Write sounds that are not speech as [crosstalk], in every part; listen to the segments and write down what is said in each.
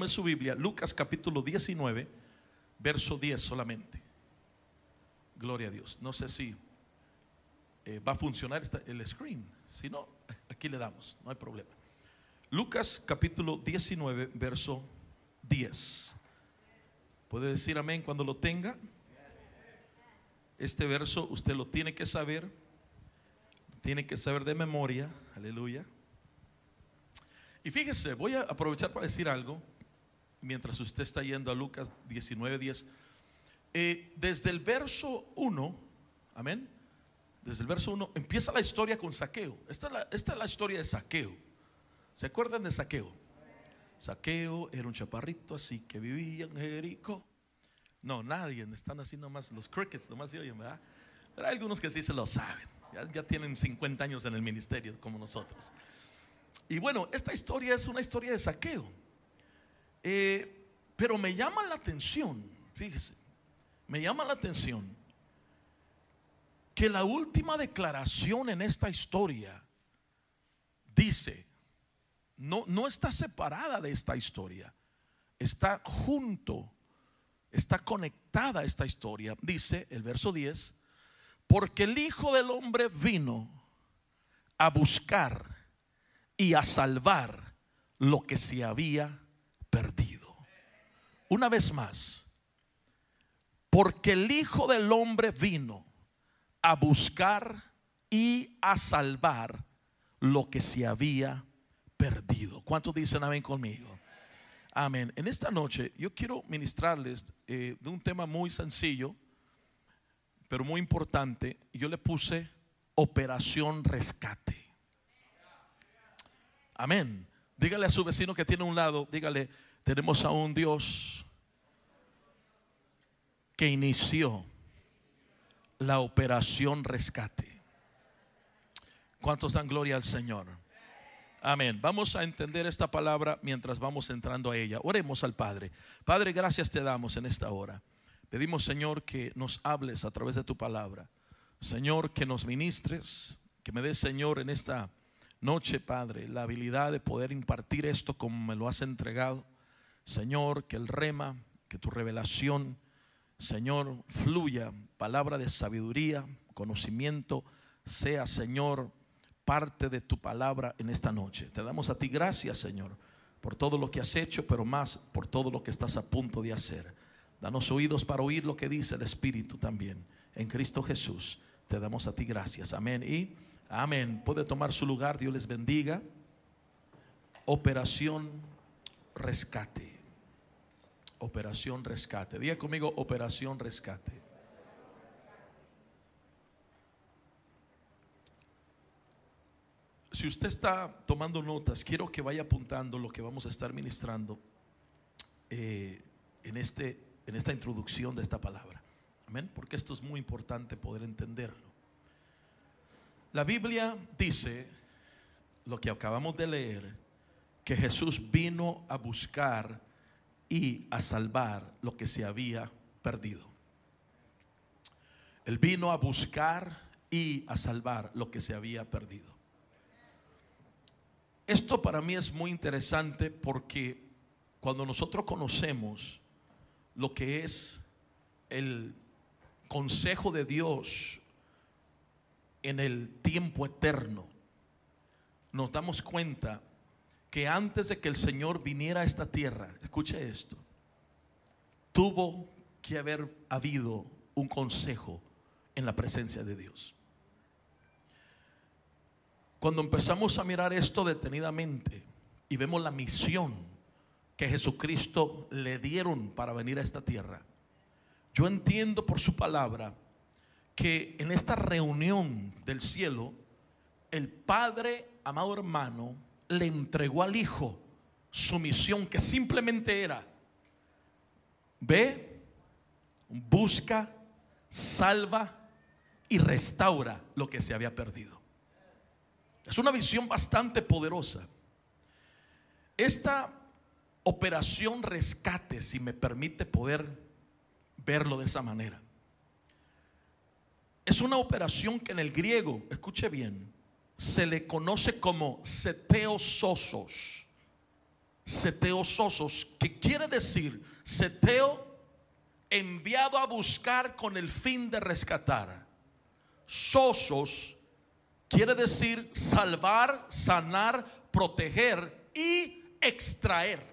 Tome su Biblia, Lucas capítulo 19, verso 10 solamente. Gloria a Dios. No sé si eh, va a funcionar el screen. Si no, aquí le damos, no hay problema. Lucas capítulo 19, verso 10. ¿Puede decir amén cuando lo tenga? Este verso usted lo tiene que saber, tiene que saber de memoria, aleluya. Y fíjese, voy a aprovechar para decir algo, mientras usted está yendo a Lucas 19, 10. Eh, desde el verso 1, amén, desde el verso 1, empieza la historia con Saqueo. Esta es la, esta es la historia de Saqueo. ¿Se acuerdan de Saqueo? Saqueo era un chaparrito así que vivía en Jericó. No, nadie, están así nomás, los crickets nomás se oyen, ¿verdad? Pero hay algunos que sí se lo saben, ya, tienen 50 años en el ministerio como nosotros. Y bueno, esta historia es una historia de saqueo. Eh, pero me llama la atención, fíjese, me llama la atención que la última declaración en esta historia dice, no, no está separada de esta historia, está junto está conectada esta historia. Dice el verso 10, porque el Hijo del Hombre vino a buscar y a salvar lo que se había perdido. Una vez más, porque el Hijo del Hombre vino a buscar y a salvar lo que se había perdido. ¿Cuántos dicen amén conmigo? Amén. En esta noche yo quiero ministrarles eh, de un tema muy sencillo, pero muy importante. Yo le puse operación rescate. Amén. Dígale a su vecino que tiene un lado, dígale, tenemos a un Dios que inició la operación rescate. ¿Cuántos dan gloria al Señor? Amén. Vamos a entender esta palabra mientras vamos entrando a ella. Oremos al Padre. Padre, gracias te damos en esta hora. Pedimos, Señor, que nos hables a través de tu palabra. Señor, que nos ministres, que me des, Señor, en esta noche, Padre, la habilidad de poder impartir esto como me lo has entregado. Señor, que el rema, que tu revelación, Señor, fluya, palabra de sabiduría, conocimiento, sea, Señor, parte de tu palabra en esta noche. Te damos a ti gracias, Señor, por todo lo que has hecho, pero más por todo lo que estás a punto de hacer. Danos oídos para oír lo que dice el Espíritu también. En Cristo Jesús te damos a ti gracias. Amén y amén. Puede tomar su lugar. Dios les bendiga. Operación rescate. Operación rescate. Diga conmigo, operación rescate. Si usted está tomando notas, quiero que vaya apuntando lo que vamos a estar ministrando eh, en, este, en esta introducción de esta palabra. Amén, porque esto es muy importante poder entenderlo. La Biblia dice, lo que acabamos de leer, que Jesús vino a buscar y a salvar lo que se había perdido. Él vino a buscar y a salvar lo que se había perdido. Esto para mí es muy interesante porque cuando nosotros conocemos lo que es el consejo de Dios en el tiempo eterno, nos damos cuenta que antes de que el Señor viniera a esta tierra, escuche esto, tuvo que haber habido un consejo en la presencia de Dios. Cuando empezamos a mirar esto detenidamente y vemos la misión que Jesucristo le dieron para venir a esta tierra, yo entiendo por su palabra que en esta reunión del cielo, el Padre, amado hermano, le entregó al Hijo su misión que simplemente era, ve, busca, salva y restaura lo que se había perdido. Es una visión bastante poderosa. Esta operación rescate, si me permite poder verlo de esa manera, es una operación que en el griego, escuche bien, se le conoce como seteososos. seteos sosos, que quiere decir seteo enviado a buscar con el fin de rescatar. Sosos quiere decir salvar, sanar, proteger y extraer.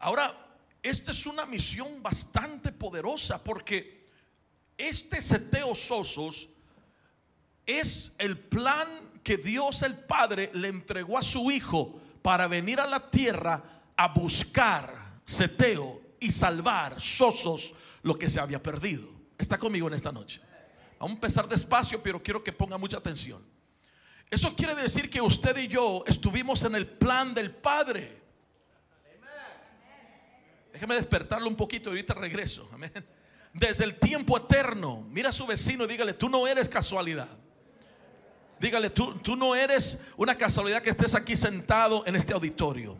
Ahora, esta es una misión bastante poderosa porque este seteo sosos es el plan que Dios el Padre le entregó a su Hijo para venir a la tierra a buscar seteo y salvar sosos lo que se había perdido. Está conmigo en esta noche. Vamos a empezar despacio, pero quiero que ponga mucha atención. Eso quiere decir que usted y yo estuvimos en el plan del Padre. Déjeme despertarlo un poquito y ahorita regreso. Desde el tiempo eterno. Mira a su vecino y dígale, tú no eres casualidad. Dígale, tú, tú no eres una casualidad que estés aquí sentado en este auditorio.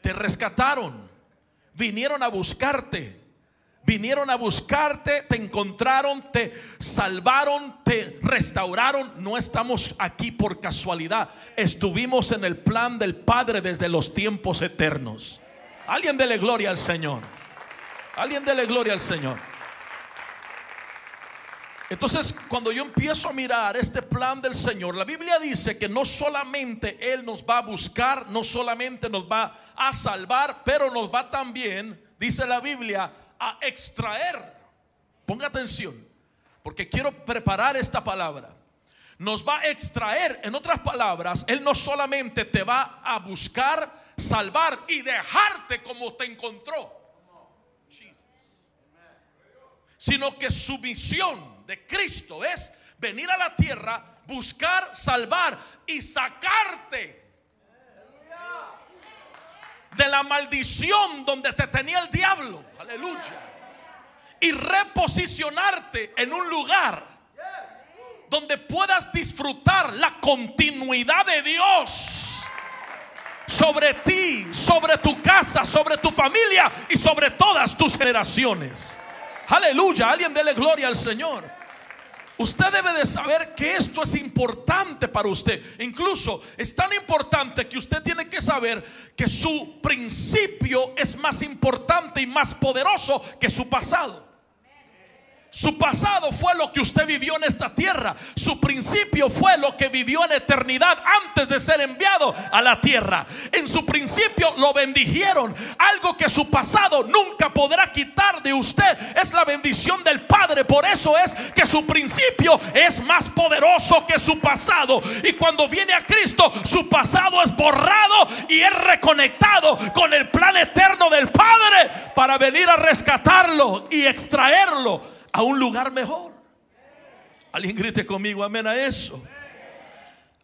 Te rescataron. Vinieron a buscarte. Vinieron a buscarte, te encontraron, te salvaron, te restauraron. No estamos aquí por casualidad. Estuvimos en el plan del Padre desde los tiempos eternos. Alguien dele gloria al Señor. Alguien dele gloria al Señor. Entonces, cuando yo empiezo a mirar este plan del Señor, la Biblia dice que no solamente Él nos va a buscar, no solamente nos va a salvar, pero nos va también, dice la Biblia, a extraer. Ponga atención, porque quiero preparar esta palabra. Nos va a extraer, en otras palabras, Él no solamente te va a buscar, salvar y dejarte como te encontró, sino que su misión de Cristo es venir a la tierra, buscar, salvar y sacarte de la maldición donde te tenía el diablo. Aleluya. Y reposicionarte en un lugar donde puedas disfrutar la continuidad de Dios sobre ti, sobre tu casa, sobre tu familia y sobre todas tus generaciones. Aleluya, alguien dele gloria al Señor. Usted debe de saber que esto es importante para usted. Incluso es tan importante que usted tiene que saber que su principio es más importante y más poderoso que su pasado. Su pasado fue lo que usted vivió en esta tierra. Su principio fue lo que vivió en eternidad antes de ser enviado a la tierra. En su principio lo bendijeron. Algo que su pasado nunca podrá quitar de usted es la bendición del Padre. Por eso es que su principio es más poderoso que su pasado. Y cuando viene a Cristo, su pasado es borrado y es reconectado con el plan eterno del Padre para venir a rescatarlo y extraerlo a un lugar mejor. Alguien grite conmigo, amén a eso.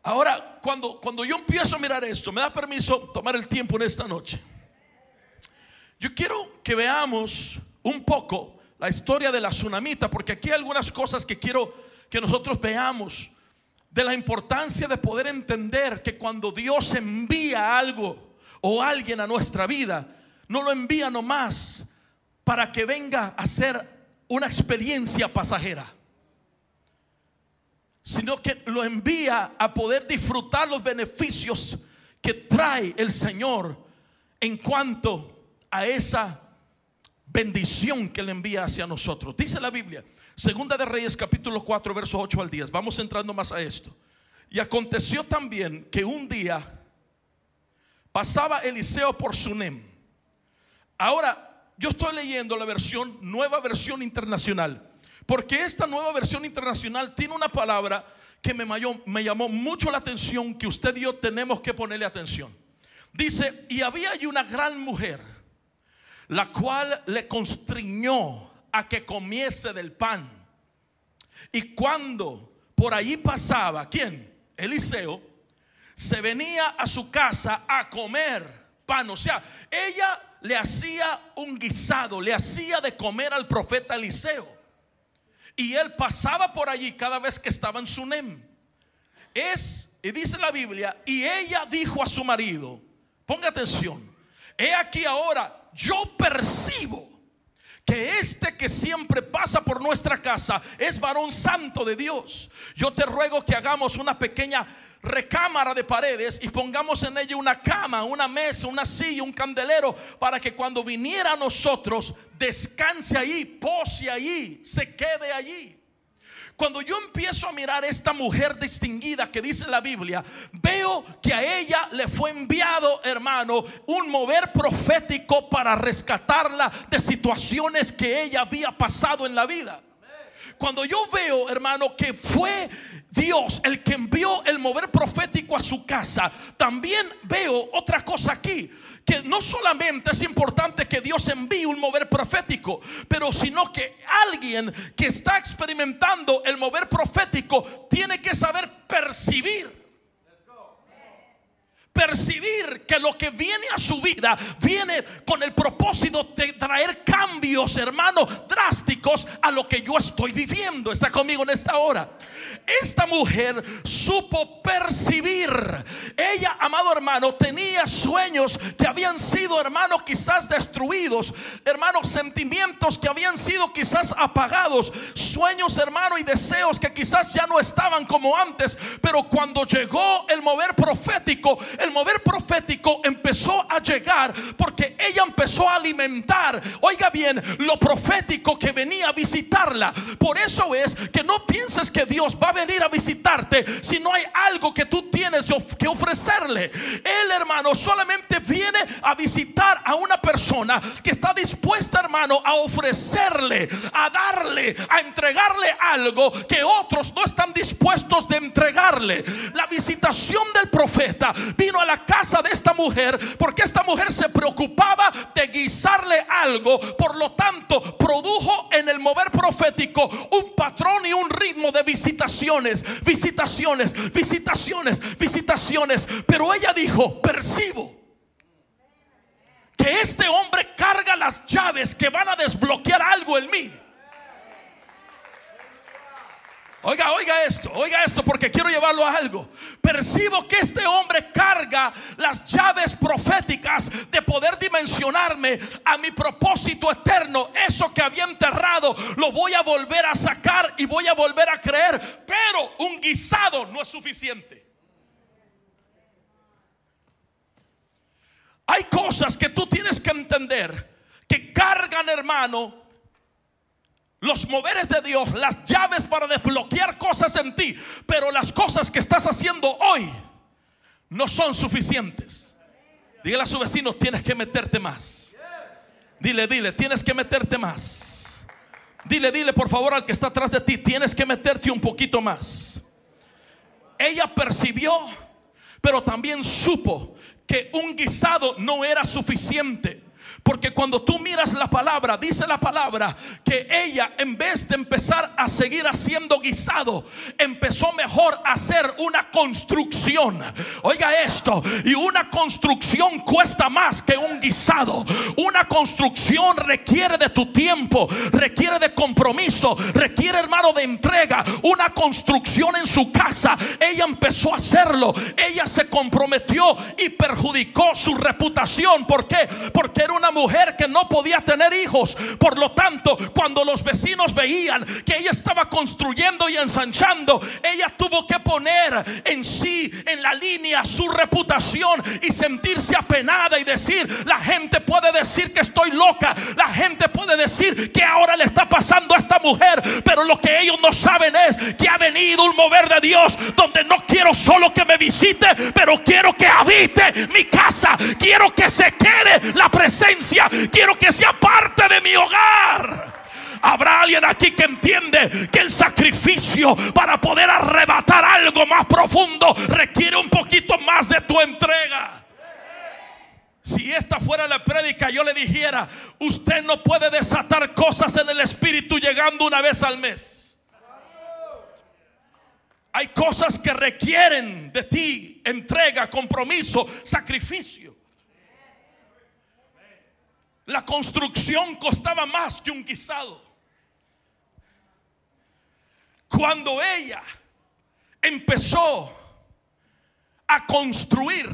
Ahora, cuando, cuando yo empiezo a mirar esto, me da permiso tomar el tiempo en esta noche. Yo quiero que veamos un poco la historia de la tsunamita, porque aquí hay algunas cosas que quiero que nosotros veamos de la importancia de poder entender que cuando Dios envía algo o alguien a nuestra vida, no lo envía nomás para que venga a ser una experiencia pasajera, sino que lo envía a poder disfrutar los beneficios que trae el Señor en cuanto a esa bendición que le envía hacia nosotros. Dice la Biblia, Segunda de Reyes capítulo 4, verso 8 al 10. Vamos entrando más a esto. Y aconteció también que un día pasaba Eliseo por Sunem. Ahora, yo estoy leyendo la versión, nueva versión internacional, porque esta nueva versión internacional tiene una palabra que me, llamó mucho la atención, que usted y yo tenemos que ponerle atención. Dice, y había allí una gran mujer, la cual le constriñó a que comiese del pan. Y cuando por allí pasaba, ¿quién? Eliseo, se venía a su casa a comer pan. O sea, ella le hacía un guisado, le hacía de comer al profeta Eliseo. Y él pasaba por allí cada vez que estaba en Sunem. Es, y dice la Biblia, y ella dijo a su marido, ponga atención, he aquí ahora, yo percibo que este que siempre pasa por nuestra casa es varón santo de Dios. Yo te ruego que hagamos una pequeña recámara de paredes y pongamos en ella una cama, una mesa, una silla, un candelero, para que cuando viniera a nosotros descanse allí, pose allí, se quede allí. Cuando yo empiezo a mirar a esta mujer distinguida que dice la Biblia, veo que a ella le fue enviado, hermano, un mover profético para rescatarla de situaciones que ella había pasado en la vida. Cuando yo veo, hermano, que fue Dios el que envió el mover profético a su casa, también veo otra cosa aquí que no solamente es importante que Dios envíe un mover profético, pero sino que alguien que está experimentando el mover profético tiene que saber percibir percibir que lo que viene a su vida viene con el propósito de traer cambios, hermano, drásticos a lo que yo estoy viviendo. Está conmigo en esta hora. Esta mujer supo percibir. Ella, amado hermano, tenía sueños que habían sido, hermano, quizás destruidos. Hermanos, sentimientos que habían sido quizás apagados. Sueños, hermano, y deseos que quizás ya no estaban como antes. Pero cuando llegó el mover profético, el mover profético empezó a llegar porque ella empezó a alimentar, oiga bien, lo profético que venía a visitarla. Por eso es que no pienses que Dios va a venir a visitarte si no hay algo que tú tienes que ofrecerle. El hermano solamente viene a visitar a una persona que está dispuesta, hermano, a ofrecerle, a darle, a entregarle algo que otros no están dispuestos de entregarle. La visitación del profeta vino a la casa de esta mujer porque esta mujer se preocupaba de guisarle algo. Por lo tanto, produjo en el mover profético un patrón y un ritmo de visitaciones, visitaciones, visitaciones, visitaciones. Pero ella dijo, percibo que este hombre carga las llaves que van a desbloquear algo en mí. Oiga, oiga esto, oiga esto porque quiero llevarlo a algo. Percibo que este hombre carga las llaves proféticas de poder dimensionarme a mi propósito eterno. Eso que había enterrado lo voy a volver a sacar y voy a volver a creer. Pero un guisado no es suficiente. Hay cosas que tú tienes que entender que cargan, hermano, los moveres de Dios, las llaves para desbloquear cosas en ti. Pero las cosas que estás haciendo hoy no son suficientes. Dígale a su vecino, tienes que meterte más. Dile, dile, tienes que meterte más. Dile, dile por favor al que está atrás de ti, tienes que meterte un poquito más. Ella percibió, pero también supo que un guisado no era suficiente. Porque cuando tú miras la palabra, dice la palabra que ella en vez de empezar a seguir haciendo guisado, empezó mejor a hacer una construcción. Oiga esto, y una construcción cuesta más que un guisado. Una construcción requiere de tu tiempo, requiere de compromiso, requiere hermano de entrega. Una construcción en su casa, ella empezó a hacerlo. Ella se comprometió y perjudicó su reputación. ¿Por qué? Porque era una mujer que no podía tener hijos. Por lo tanto, cuando los vecinos veían que ella estaba construyendo y ensanchando, ella tuvo que poner en sí, en la línea, su reputación y sentirse apenada y decir, la gente puede decir que estoy loca, la gente puede decir que ahora le está pasando a esta mujer, pero lo que ellos no saben es que ha venido un mover de Dios donde no quiero solo que me visite, pero quiero que habite mi casa, quiero que se quede la presencia quiero que sea parte de mi hogar. Habrá alguien aquí que entiende que el sacrificio para poder arrebatar algo más profundo requiere un poquito más de tu entrega. Si esta fuera la prédica, yo le dijera, usted no puede desatar cosas en el espíritu llegando una vez al mes. Hay cosas que requieren de ti entrega, compromiso, sacrificio. La construcción costaba más que un guisado. Cuando ella empezó a construir,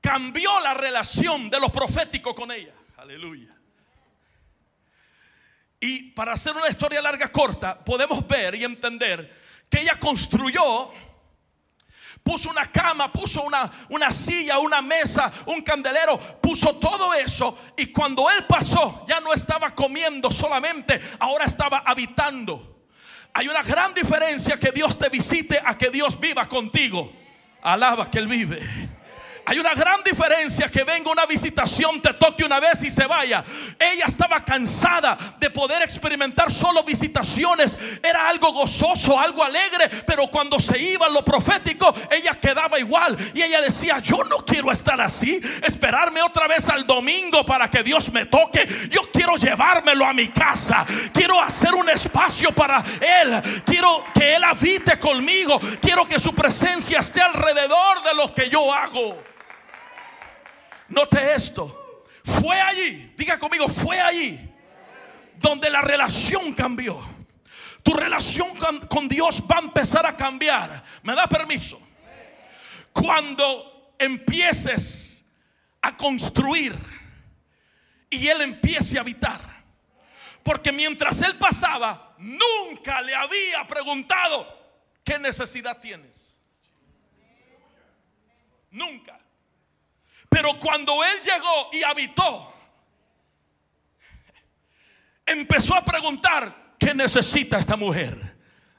cambió la relación de lo profético con ella. Aleluya. Y para hacer una historia larga corta, podemos ver y entender que ella construyó puso una cama, puso una, una silla, una mesa, un candelero, puso todo eso. Y cuando él pasó, ya no estaba comiendo solamente, ahora estaba habitando. Hay una gran diferencia que Dios te visite a que Dios viva contigo. Alaba que Él vive. Hay una gran diferencia que venga una visitación, te toque una vez y se vaya. Ella estaba cansada de poder experimentar solo visitaciones. Era algo gozoso, algo alegre, pero cuando se iba lo profético, ella quedaba igual. Y ella decía, yo no quiero estar así, esperarme otra vez al domingo para que Dios me toque. Yo quiero llevármelo a mi casa. Quiero hacer un espacio para Él. Quiero que Él habite conmigo. Quiero que su presencia esté alrededor de lo que yo hago. Note esto. Fue allí, diga conmigo, fue allí donde la relación cambió. Tu relación con, Dios va a empezar a cambiar. ¿Me da permiso? Cuando empieces a construir y Él empiece a habitar. Porque mientras Él pasaba, nunca le había preguntado, ¿qué necesidad tienes? Nunca. Pero cuando él llegó y habitó, empezó a preguntar, ¿qué necesita esta mujer?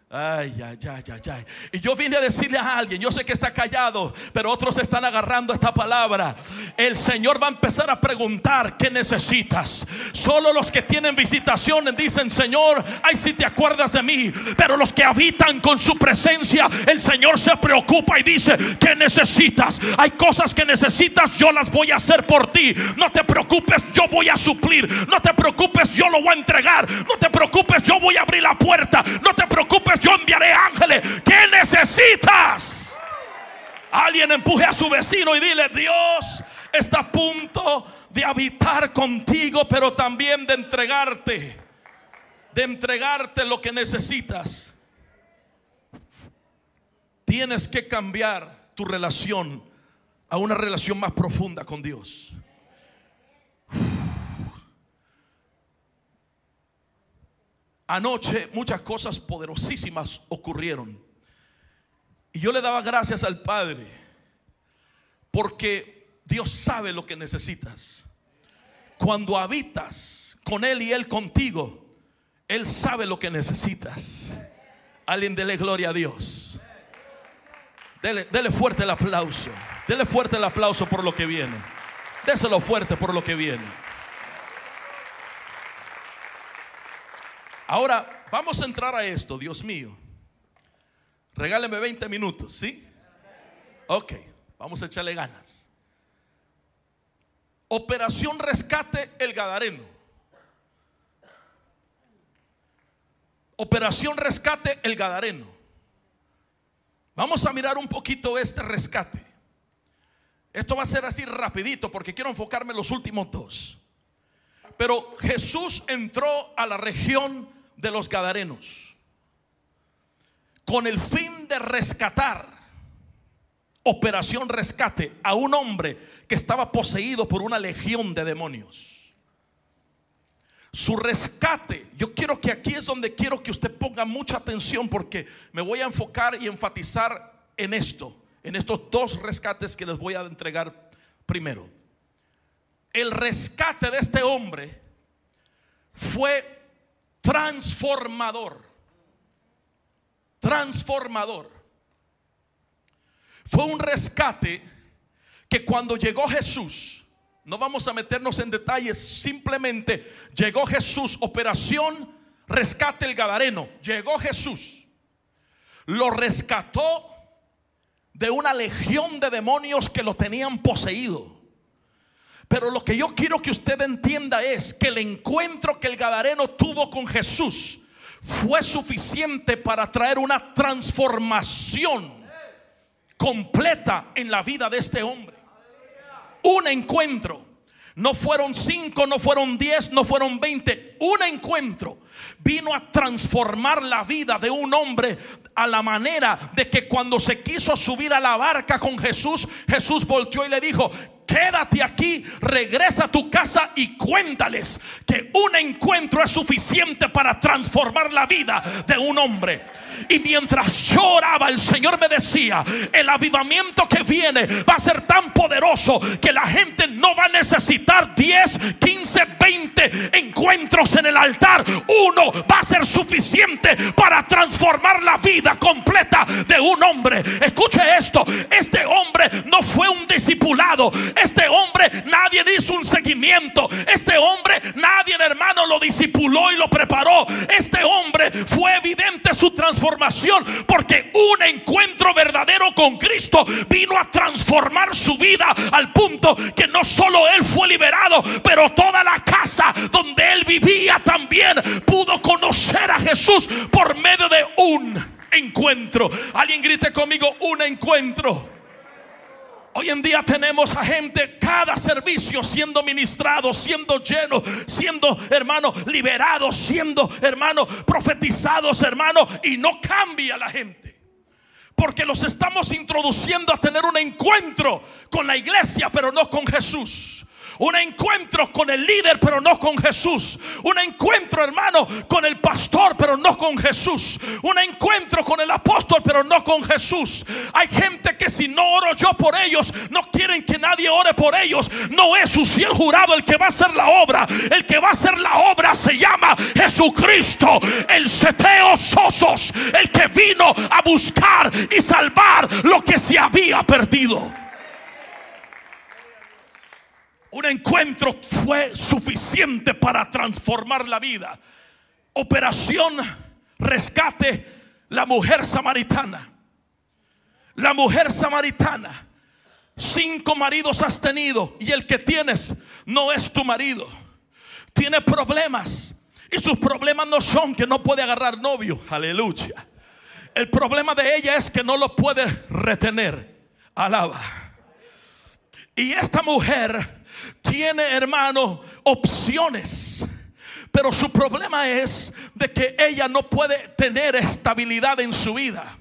Ay, ay, ay, ay, ay. Y yo vine a decirle a alguien, yo sé que está callado, pero otros están agarrando esta palabra. El Señor va a empezar a preguntar, ¿qué necesitas? Solo los que tienen visitaciones dicen, Señor, ay, si te acuerdas de mí. Pero los que habitan con su presencia, el Señor se preocupa y dice, ¿qué necesitas? Hay cosas que necesitas, yo las voy a hacer por ti. No te preocupes, yo voy a suplir. No te preocupes, yo lo voy a entregar. No te preocupes, yo voy a abrir la puerta. No te preocupes yo enviaré ángeles. ¿Qué necesitas? Alguien empuje a su vecino y dile, Dios está a punto de habitar contigo, pero también de entregarte, de entregarte lo que necesitas. Tienes que cambiar tu relación a una relación más profunda con Dios. Anoche muchas cosas poderosísimas ocurrieron. Y yo le daba gracias al Padre porque Dios sabe lo que necesitas. Cuando habitas con Él y Él contigo, Él sabe lo que necesitas. Alguien dele gloria a Dios. Dele, dele, fuerte el aplauso. Dele fuerte el aplauso por lo que viene. Déselo fuerte por lo que viene. Ahora, vamos a entrar a esto, Dios mío. Regáleme 20 minutos, ¿sí? Ok, vamos a echarle ganas. Operación Rescate El Gadareno. Operación Rescate El Gadareno. Vamos a mirar un poquito este rescate. Esto va a ser así rapidito porque quiero enfocarme en los últimos dos. Pero Jesús entró a la región de los Gadarenos con el fin de rescatar, operación rescate, a un hombre que estaba poseído por una legión de demonios. Su rescate, yo quiero que aquí es donde quiero que usted ponga mucha atención porque me voy a enfocar y enfatizar en esto, en estos dos rescates que les voy a entregar primero. El rescate de este hombre fue transformador. Transformador. Fue un rescate que cuando llegó Jesús, no vamos a meternos en detalles, simplemente llegó Jesús, operación rescate el Gadareno, llegó Jesús, lo rescató de una legión de demonios que lo tenían poseído. Pero lo que yo quiero que usted entienda es que el encuentro que el Gadareno tuvo con Jesús fue suficiente para traer una transformación completa en la vida de este hombre. Un encuentro. No fueron cinco, no fueron diez, no fueron veinte. Un encuentro vino a transformar la vida de un hombre a la manera de que cuando se quiso subir a la barca con Jesús, Jesús volteó y le dijo, quédate aquí, regresa a tu casa y cuéntales que un encuentro es suficiente para transformar la vida de un hombre. Y mientras yo oraba, el Señor me decía, el avivamiento que viene va a ser tan poderoso que la gente no va a necesitar 10, 15, 20 encuentros en el altar. Uno va a ser suficiente para transformar la vida completa de un hombre. Escuche esto, este hombre no fue un discipulado. Este hombre nadie hizo un seguimiento. Este hombre nadie hermano lo discipuló y lo preparó. Este hombre fue evidente su transformación porque un encuentro verdadero con Cristo vino a transformar su vida al punto que no solo él fue liberado, pero toda la casa donde él vivía también pudo conocer a Jesús por medio de un encuentro. Alguien grite conmigo, un encuentro. Hoy en día tenemos a gente cada servicio siendo ministrado, siendo lleno, siendo hermano liberado, siendo hermano profetizados, hermano, y no cambia la gente. Porque los estamos introduciendo a tener un encuentro con la iglesia, pero no con Jesús. Un encuentro con el líder, pero no con Jesús. Un encuentro, hermano, con el pastor, pero no con Jesús. Un encuentro con el apóstol, pero no con Jesús. Hay gente que si no oro yo por ellos, no quieren que nadie ore por ellos. No es su fiel jurado el que va a hacer la obra. El que va a hacer la obra se llama Jesucristo, el seteo sosos, el que vino a buscar y salvar lo que se había perdido. Un encuentro fue suficiente para transformar la vida. Operación rescate la mujer samaritana. La mujer samaritana. Cinco maridos has tenido y el que tienes no es tu marido. Tiene problemas y sus problemas no son que no puede agarrar novio. Aleluya. El problema de ella es que no lo puede retener. Alaba. Y esta mujer tiene, hermano, opciones. Pero su problema es de que ella no puede tener estabilidad en su vida.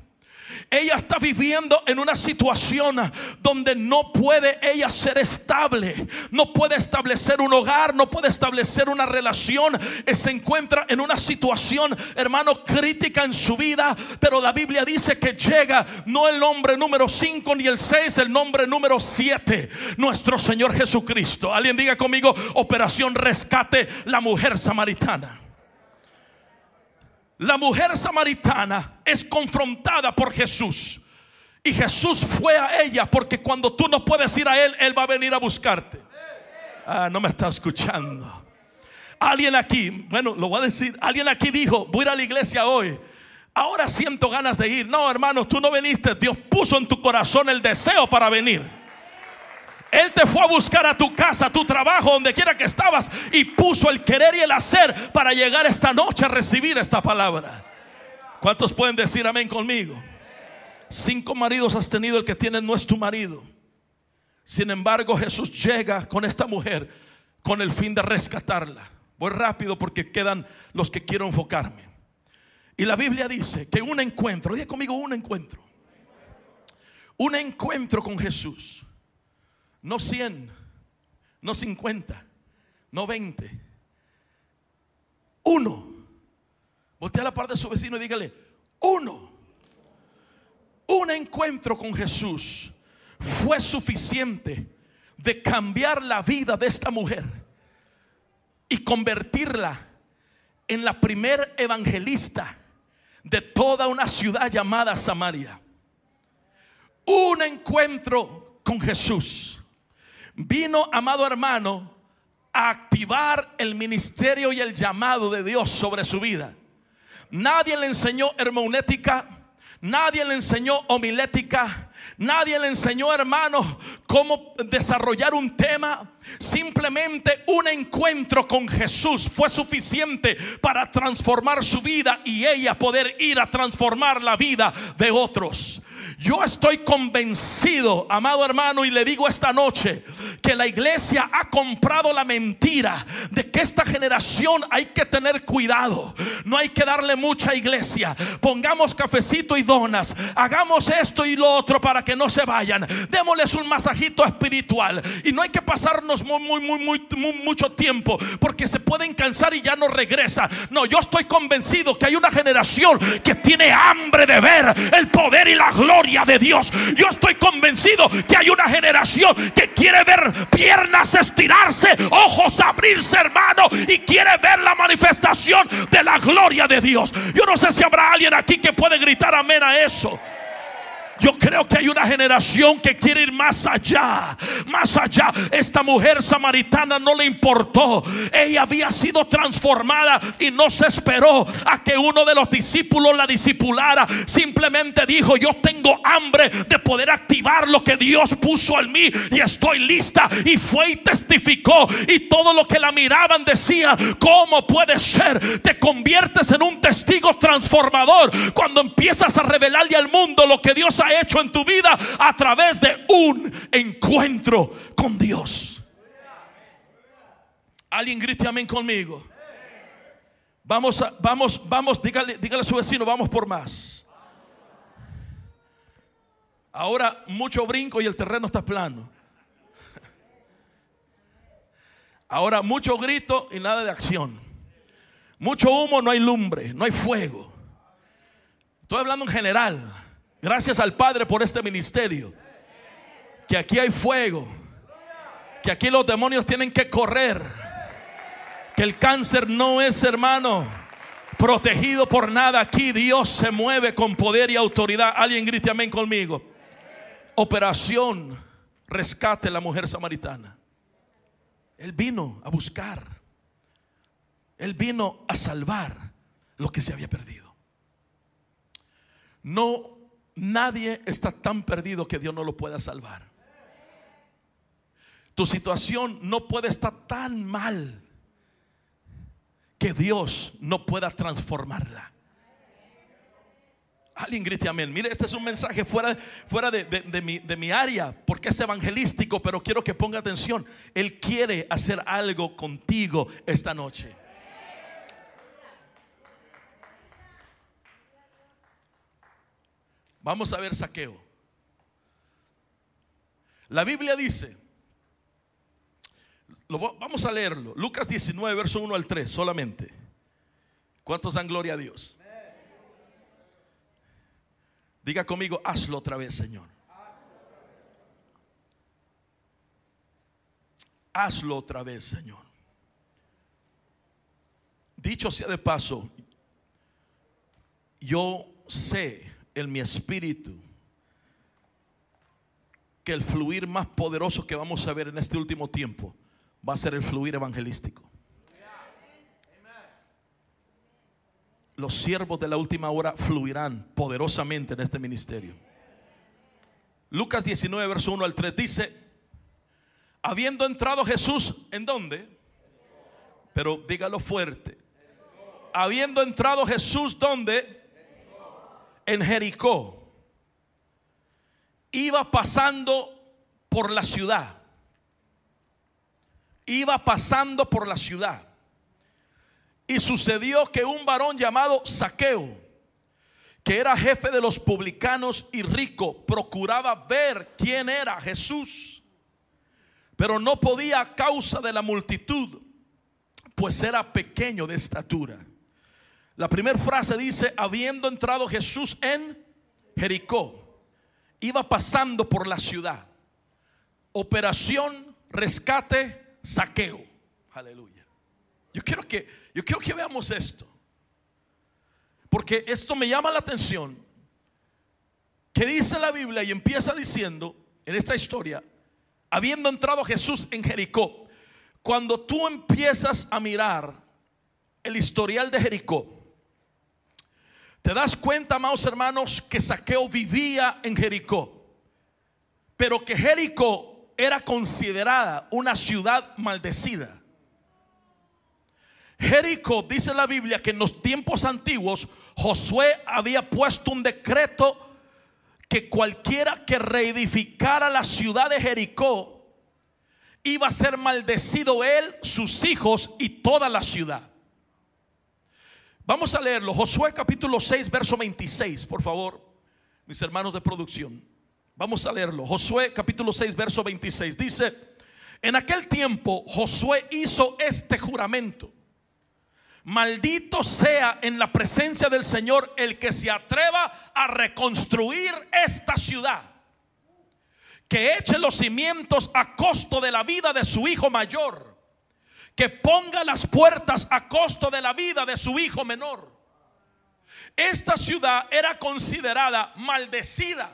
Ella está viviendo en una situación donde no puede ella ser estable, no puede establecer un hogar, no puede establecer una relación. Eh, se encuentra en una situación, hermano, crítica en su vida. Pero la Biblia dice que llega no el nombre número 5 ni el 6, el nombre número 7, nuestro Señor Jesucristo. Alguien diga conmigo, operación rescate la mujer samaritana. La mujer samaritana es confrontada por Jesús. Y Jesús fue a ella porque cuando tú no puedes ir a Él, Él va a venir a buscarte. Ah, no me está escuchando. Alguien aquí, bueno, lo voy a decir, alguien aquí dijo, voy a ir a la iglesia hoy. Ahora siento ganas de ir. No, hermano, tú no viniste. Dios puso en tu corazón el deseo para venir. Te fue a buscar a tu casa, a tu trabajo, donde quiera que estabas, y puso el querer y el hacer para llegar esta noche a recibir esta palabra. ¿Cuántos pueden decir amén conmigo? Cinco maridos has tenido, el que tienes no es tu marido. Sin embargo, Jesús llega con esta mujer con el fin de rescatarla. Voy rápido porque quedan los que quiero enfocarme. Y la Biblia dice que un encuentro, diga conmigo un encuentro. Un encuentro con Jesús no 100, no 50, no 20. Uno. Voltea a la parte de su vecino y dígale, uno. Un encuentro con Jesús fue suficiente de cambiar la vida de esta mujer y convertirla en la primer evangelista de toda una ciudad llamada Samaria. Un encuentro con Jesús vino, amado hermano, a activar el ministerio y el llamado de Dios sobre su vida. Nadie le enseñó hermenética, nadie le enseñó homilética, nadie le enseñó, hermano, cómo desarrollar un tema. Simplemente un encuentro con Jesús fue suficiente para transformar su vida y ella poder ir a transformar la vida de otros. Yo estoy convencido, amado hermano, y le digo esta noche que la iglesia ha comprado la mentira de que esta generación hay que tener cuidado. No hay que darle mucha iglesia. Pongamos cafecito y donas. Hagamos esto y lo otro para que no se vayan. Démosles un masajito espiritual. Y no hay que pasarnos muy, muy, muy, muy, mucho tiempo porque se pueden cansar y ya no regresa. No, yo estoy convencido que hay una generación que tiene hambre de ver el poder y la gloria de Dios. Yo estoy convencido que hay una generación que quiere ver piernas estirarse, ojos abrirse, hermano, y quiere ver la manifestación de la gloria de Dios. Yo no sé si habrá alguien aquí que puede gritar amén a eso. Yo creo que hay una generación que quiere ir más allá, más allá. Esta mujer samaritana no le importó. Ella había sido transformada y no se esperó a que uno de los discípulos la discipulara. Simplemente dijo, yo tengo hambre de poder activar lo que Dios puso en mí y estoy lista. Y fue y testificó. Y todo lo que la miraban decía, ¿cómo puede ser? Te conviertes en un testigo transformador cuando empiezas a revelarle al mundo lo que Dios ha hecho en tu vida a través de un encuentro con Dios. Alguien grite amén conmigo. Vamos, a, vamos, vamos, dígale, dígale a su vecino, vamos por más. Ahora mucho brinco y el terreno está plano. Ahora mucho grito y nada de acción. Mucho humo, no hay lumbre, no hay fuego. Estoy hablando en general. Gracias al Padre por este ministerio. Que aquí hay fuego. Que aquí los demonios tienen que correr. Que el cáncer no es, hermano, protegido por nada. Aquí Dios se mueve con poder y autoridad. Alguien grite amén conmigo. Operación rescate la mujer samaritana. Él vino a buscar. Él vino a salvar lo que se había perdido. No Nadie está tan perdido que Dios no lo pueda salvar. Tu situación no puede estar tan mal que Dios no pueda transformarla. Alguien grite amén. Mire, este es un mensaje fuera, fuera de, de, mi, de mi área, porque es evangelístico, pero quiero que ponga atención. Él quiere hacer algo contigo esta noche. Vamos a ver saqueo. La Biblia dice, vamos a leerlo, Lucas 19, verso 1 al 3 solamente. ¿Cuántos dan gloria a Dios? Diga conmigo, hazlo otra vez, Señor. Hazlo otra vez, Señor. Dicho sea de paso, yo sé en mi espíritu que el fluir más poderoso que vamos a ver en este último tiempo va a ser el fluir evangelístico. Los siervos de la última hora fluirán poderosamente en este ministerio. Lucas 19, verso 1 al 3 dice, habiendo entrado Jesús, ¿en dónde? Pero dígalo fuerte. Habiendo entrado Jesús, ¿dónde? En Jericó, iba pasando por la ciudad. Iba pasando por la ciudad. Y sucedió que un varón llamado Saqueo, que era jefe de los publicanos y rico, procuraba ver quién era Jesús, pero no podía a causa de la multitud, pues era pequeño de estatura. La primera frase dice, habiendo entrado Jesús en Jericó, iba pasando por la ciudad. Operación, rescate, saqueo. Aleluya. Yo quiero que, yo quiero que veamos esto. Porque esto me llama la atención. Que dice la Biblia y empieza diciendo en esta historia, habiendo entrado Jesús en Jericó, cuando tú empiezas a mirar el historial de Jericó, te das cuenta, amados hermanos, que Saqueo vivía en Jericó, pero que Jericó era considerada una ciudad maldecida. Jericó, dice la Biblia, que en los tiempos antiguos Josué había puesto un decreto que cualquiera que reedificara la ciudad de Jericó iba a ser maldecido él, sus hijos y toda la ciudad. Vamos a leerlo. Josué capítulo 6, verso 26, por favor, mis hermanos de producción. Vamos a leerlo. Josué capítulo 6, verso 26. Dice, en aquel tiempo Josué hizo este juramento. Maldito sea en la presencia del Señor el que se atreva a reconstruir esta ciudad. Que eche los cimientos a costo de la vida de su hijo mayor. Que ponga las puertas a costo de la vida de su hijo menor. Esta ciudad era considerada maldecida.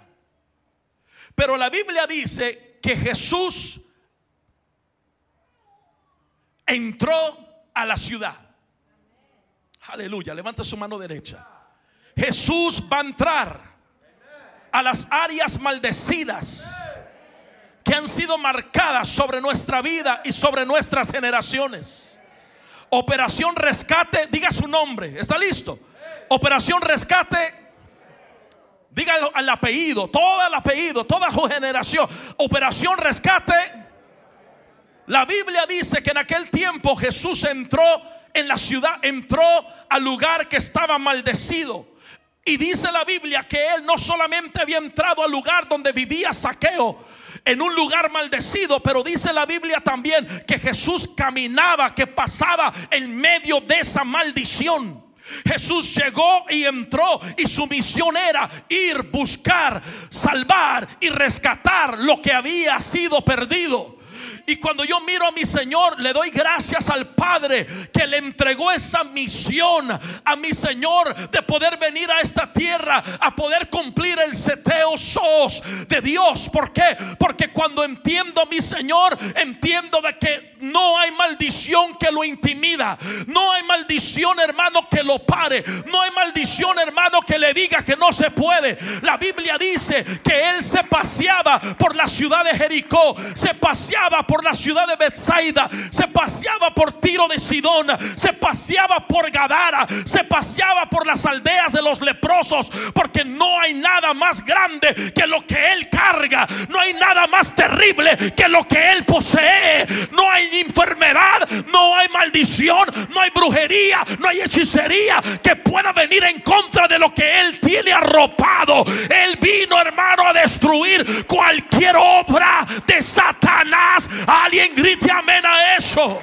Pero la Biblia dice que Jesús entró a la ciudad. Aleluya, levanta su mano derecha. Jesús va a entrar a las áreas maldecidas que han sido marcadas sobre nuestra vida y sobre nuestras generaciones. Operación Rescate, diga su nombre, ¿está listo? Operación Rescate, dígalo al apellido, todo el apellido, toda su generación. Operación Rescate. La Biblia dice que en aquel tiempo Jesús entró en la ciudad, entró al lugar que estaba maldecido. Y dice la Biblia que él no solamente había entrado al lugar donde vivía saqueo, en un lugar maldecido, pero dice la Biblia también que Jesús caminaba, que pasaba en medio de esa maldición. Jesús llegó y entró y su misión era ir, buscar, salvar y rescatar lo que había sido perdido. Y cuando yo miro a mi Señor, le doy gracias al Padre que le entregó esa misión a mi Señor de poder venir a esta tierra a poder cumplir el seteo sos de Dios. ¿Por qué? Porque cuando entiendo a mi Señor, entiendo de que no hay maldición que lo intimida. No hay maldición, hermano, que lo pare. No hay maldición, hermano, que le diga que no se puede. La Biblia dice que él se paseaba por la ciudad de Jericó, se paseaba por la ciudad de Bethsaida, se paseaba por Tiro de Sidón, se paseaba por Gadara, se paseaba por las aldeas de los leprosos, porque no hay nada más grande que lo que él carga, no hay nada más terrible que lo que él posee, no hay enfermedad, no hay maldición, no hay brujería, no hay hechicería que pueda venir en contra de lo que él tiene arropado. Él vino, hermano, a destruir cualquier obra de Satanás Alguien grite amén a eso.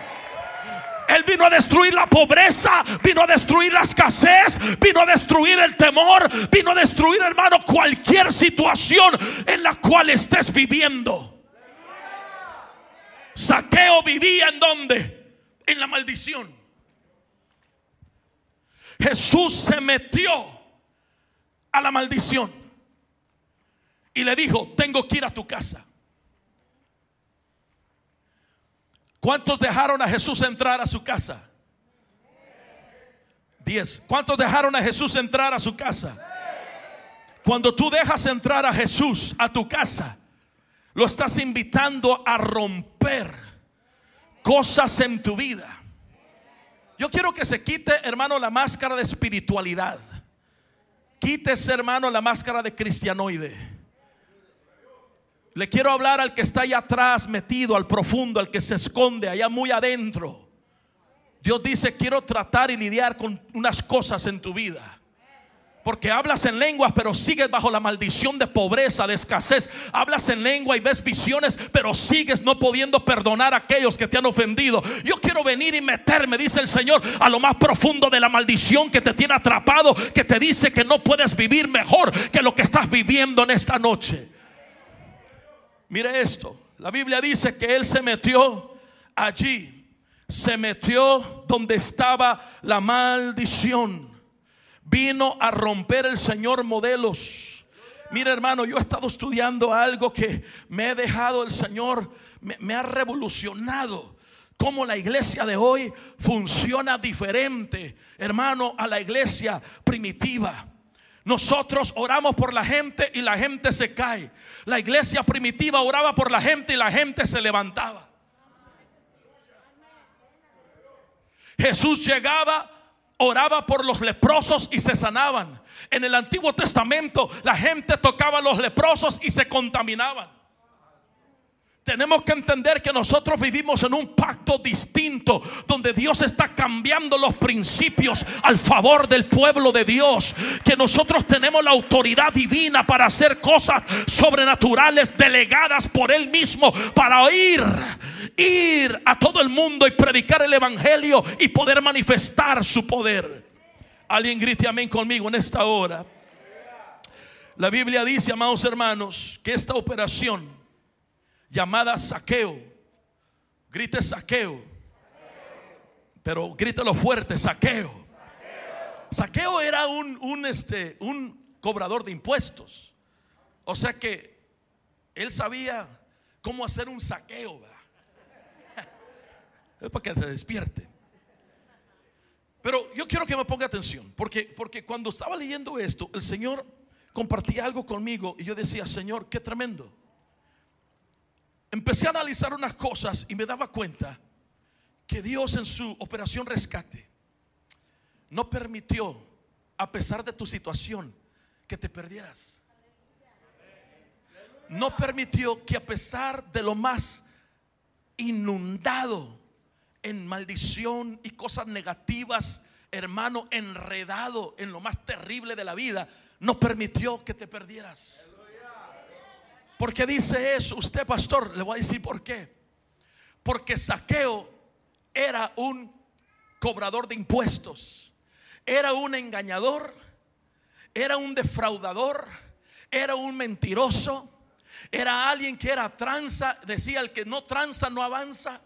Él vino a destruir la pobreza, vino a destruir la escasez, vino a destruir el temor, vino a destruir, hermano, cualquier situación en la cual estés viviendo. Saqueo vivía en donde? En la maldición. Jesús se metió a la maldición y le dijo, tengo que ir a tu casa. ¿Cuántos dejaron a Jesús entrar a su casa? Diez. ¿Cuántos dejaron a Jesús entrar a su casa? Cuando tú dejas entrar a Jesús a tu casa, lo estás invitando a romper cosas en tu vida. Yo quiero que se quite, hermano, la máscara de espiritualidad. Quítese, hermano, la máscara de cristianoide. Le quiero hablar al que está allá atrás metido, al profundo, al que se esconde allá muy adentro. Dios dice, quiero tratar y lidiar con unas cosas en tu vida. Porque hablas en lenguas, pero sigues bajo la maldición de pobreza, de escasez. Hablas en lengua y ves visiones, pero sigues no pudiendo perdonar a aquellos que te han ofendido. Yo quiero venir y meterme, dice el Señor, a lo más profundo de la maldición que te tiene atrapado, que te dice que no puedes vivir mejor que lo que estás viviendo en esta noche. Mire esto, la Biblia dice que él se metió allí, se metió donde estaba la maldición. Vino a romper el Señor modelos. Mire hermano, yo he estado estudiando algo que me ha dejado el Señor, me, me ha revolucionado cómo la iglesia de hoy funciona diferente, hermano, a la iglesia primitiva. Nosotros oramos por la gente y la gente se cae. La iglesia primitiva oraba por la gente y la gente se levantaba. Jesús llegaba, oraba por los leprosos y se sanaban. En el Antiguo Testamento la gente tocaba a los leprosos y se contaminaban. Tenemos que entender que nosotros vivimos en un pacto distinto donde Dios está cambiando los principios al favor del pueblo de Dios. Que nosotros tenemos la autoridad divina para hacer cosas sobrenaturales delegadas por Él mismo para ir, ir a todo el mundo y predicar el Evangelio y poder manifestar su poder. Alguien grite amén conmigo en esta hora. La Biblia dice, amados hermanos, que esta operación llamada saqueo. Grite saqueo. Pero grítelo fuerte, saqueo. Saqueo era un, un, este, un cobrador de impuestos. O sea que él sabía cómo hacer un saqueo. [laughs] Es para que se despierte. Pero yo quiero que me ponga atención, porque, porque cuando estaba leyendo esto, el Señor compartía algo conmigo y yo decía, Señor, qué tremendo empecé a analizar unas cosas y me daba cuenta que Dios en su operación rescate no permitió, a pesar de tu situación, que te perdieras. No permitió que a pesar de lo más inundado en maldición y cosas negativas, hermano, enredado en lo más terrible de la vida, no permitió que te perdieras. ¿Por qué dice eso? Usted, pastor, le voy a decir por qué. Porque Saqueo era un cobrador de impuestos, era un engañador, era un defraudador, era un mentiroso, era alguien que era tranza, decía el que no tranza no avanza.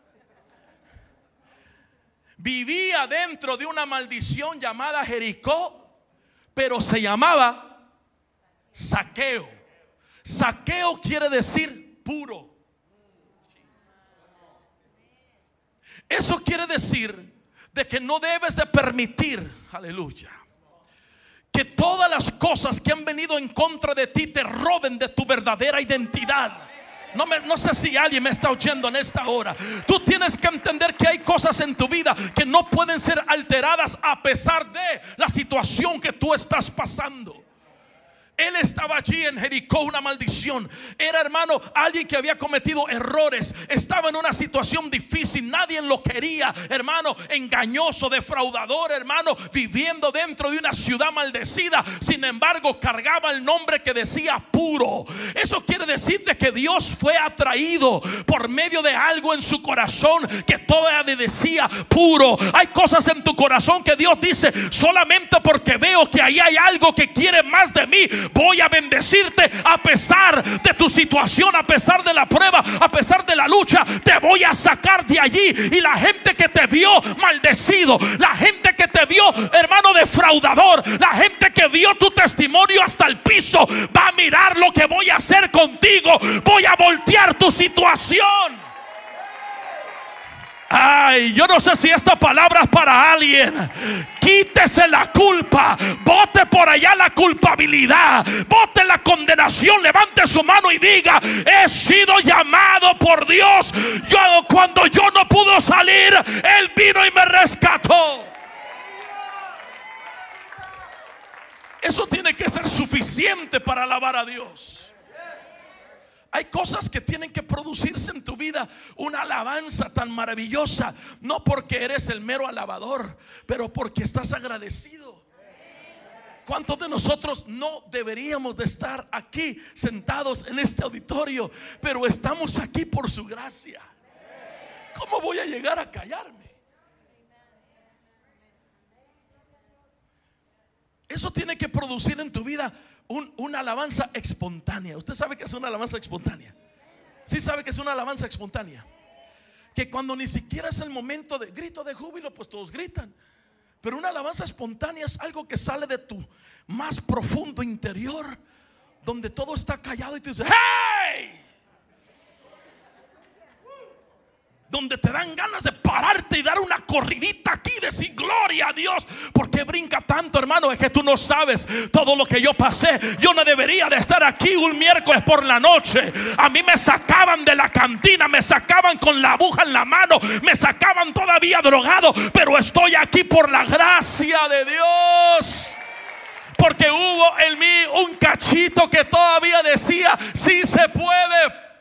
Vivía dentro de una maldición llamada Jericó, pero se llamaba Saqueo. Saqueo quiere decir puro. Eso quiere decir de que no debes de permitir, aleluya, que todas las cosas que han venido en contra de ti te roben de tu verdadera identidad. No, me, no, sé si alguien me está oyendo en esta hora. Tú tienes que entender que hay cosas en tu vida que no pueden ser alteradas a pesar de la situación que tú estás pasando. Él estaba allí en Jericó, una maldición. Era hermano, alguien que había cometido errores. Estaba en una situación difícil. Nadie lo quería, hermano, engañoso, defraudador, hermano, viviendo dentro de una ciudad maldecida. Sin embargo, cargaba el nombre que decía puro. Eso quiere decir que Dios fue atraído por medio de algo en su corazón que todavía decía puro. Hay cosas en tu corazón que Dios dice solamente porque veo que ahí hay algo que quiere más de mí voy a bendecirte a pesar de tu situación, a pesar de la prueba, a pesar de la lucha. Te voy a sacar de allí. Y la gente que te vio maldecido, la gente que te vio, hermano, defraudador, la gente que vio tu testimonio hasta el piso, va a mirar lo que voy a hacer contigo. Voy a voltear tu situación. Ay, yo no sé si esta palabra es para alguien. Quítese la culpa. Bote por allá la culpabilidad. Bote la condenación. Levante su mano y diga, he sido llamado por Dios. Yo cuando yo no pudo salir, Él vino y me rescató. Eso tiene que ser suficiente para alabar a Dios. Hay cosas que tienen que producirse en tu vida una alabanza tan maravillosa, no porque eres el mero alabador, pero porque estás agradecido. ¿Cuántos de nosotros no deberíamos de estar aquí sentados en este auditorio, pero estamos aquí por su gracia? ¿Cómo voy a llegar a callarme? Eso tiene que producir en tu vida una alabanza espontánea. ¿Usted sabe que es una alabanza espontánea? Sí sabe que es una alabanza espontánea. Que cuando ni siquiera es el momento de grito de júbilo, pues todos gritan. Pero una alabanza espontánea es algo que sale de tu más profundo interior, donde todo está callado y tú dices, ¡Hey! Donde te dan ganas de pararte y dar una corridita aquí, decir gloria a Dios. porque brinca tanto, hermano? Es que tú no sabes todo lo que yo pasé. Yo no debería de estar aquí un miércoles por la noche. A mí me sacaban de la cantina, me sacaban con la aguja en la mano, me sacaban todavía drogado, pero estoy aquí por la gracia de Dios porque hubo en mí un cachito que todavía decía, Si se puede.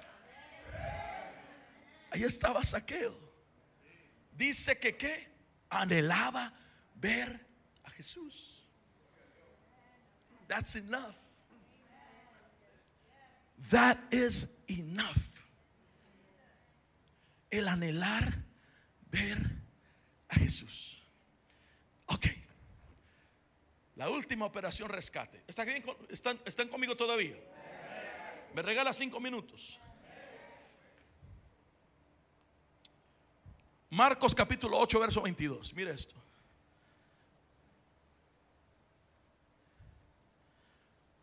Ahí estaba Saqueo. Dice que qué? Anhelaba ver a Jesús. That's enough. That is enough. El anhelar ver a Jesús. Ok. La última operación rescate. ¿Está bien? ¿Están, ¿Están conmigo todavía? Me regala cinco minutos. Marcos capítulo 8, verso 22. Mire esto.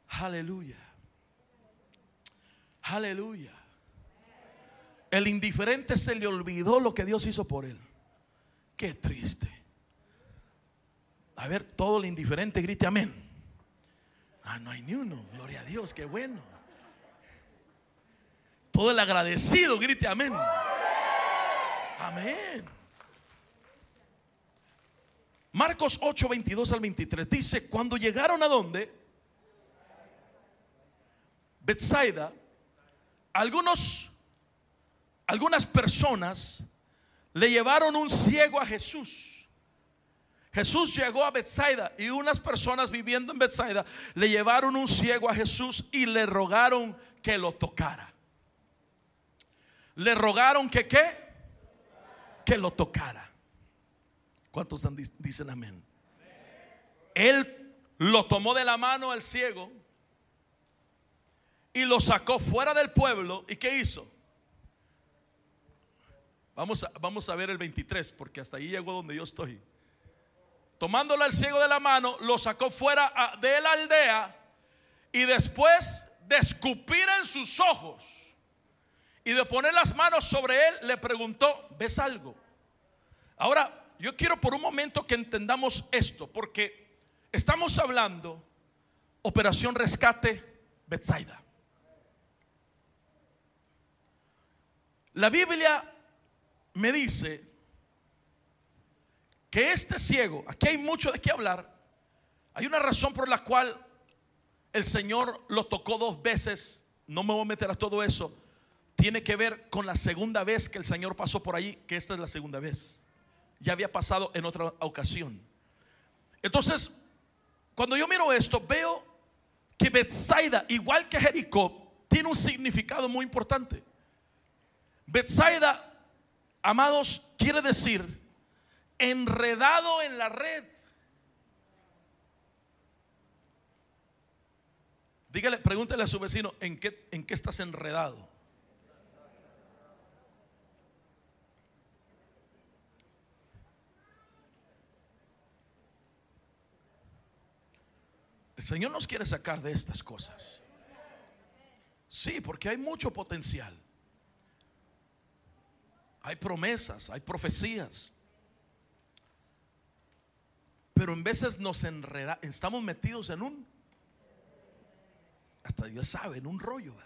Aleluya. Aleluya. El indiferente se le olvidó lo que Dios hizo por él. Qué triste. A ver, todo el indiferente grite amén. Ah, no hay ni uno. Gloria a Dios, qué bueno. Todo el agradecido grite amén. Amén. Marcos 8, 22 al 23 dice, cuando llegaron a donde? Bethsaida, algunos, algunas personas le llevaron un ciego a Jesús. Jesús llegó a Bethsaida y unas personas viviendo en Bethsaida le llevaron un ciego a Jesús y le rogaron que lo tocara. Le rogaron que qué? Que lo tocara. ¿Cuántos dicen amén? Él lo tomó de la mano al ciego y lo sacó fuera del pueblo. ¿Y qué hizo? Vamos a, vamos a ver el 23, porque hasta ahí llegó donde yo estoy. Tomándolo al ciego de la mano, lo sacó fuera de la aldea y después de escupir en sus ojos y de poner las manos sobre él, le preguntó, ¿ves algo? Ahora, yo quiero por un momento que entendamos esto, porque estamos hablando Operación Rescate Bethsaida. La Biblia me dice que este ciego, aquí hay mucho de qué hablar, hay una razón por la cual el Señor lo tocó dos veces, no me voy a meter a todo eso, tiene que ver con la segunda vez que el Señor pasó por allí, que esta es la segunda vez. Ya había pasado en otra ocasión. Entonces, cuando yo miro esto, veo que Bethsaida, igual que Jericó, tiene un significado muy importante. Bethsaida, amados, quiere decir enredado en la red. Dígale, pregúntele a su vecino, ¿en qué, en qué estás enredado? El Señor nos quiere sacar de estas cosas. Sí, porque hay mucho potencial. Hay promesas, hay profecías. Pero en veces nos enreda, estamos metidos en un, hasta Dios sabe, en un rollo.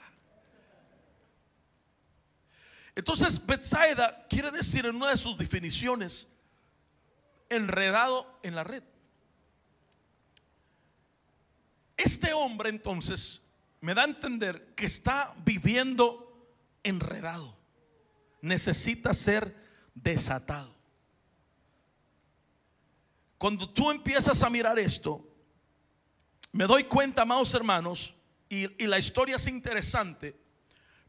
Entonces, Bethsaida quiere decir en una de sus definiciones, enredado en la red. Este hombre entonces me da a entender que está viviendo enredado. Necesita ser desatado. Cuando tú empiezas a mirar esto, me doy cuenta, amados hermanos, y, y la historia es interesante,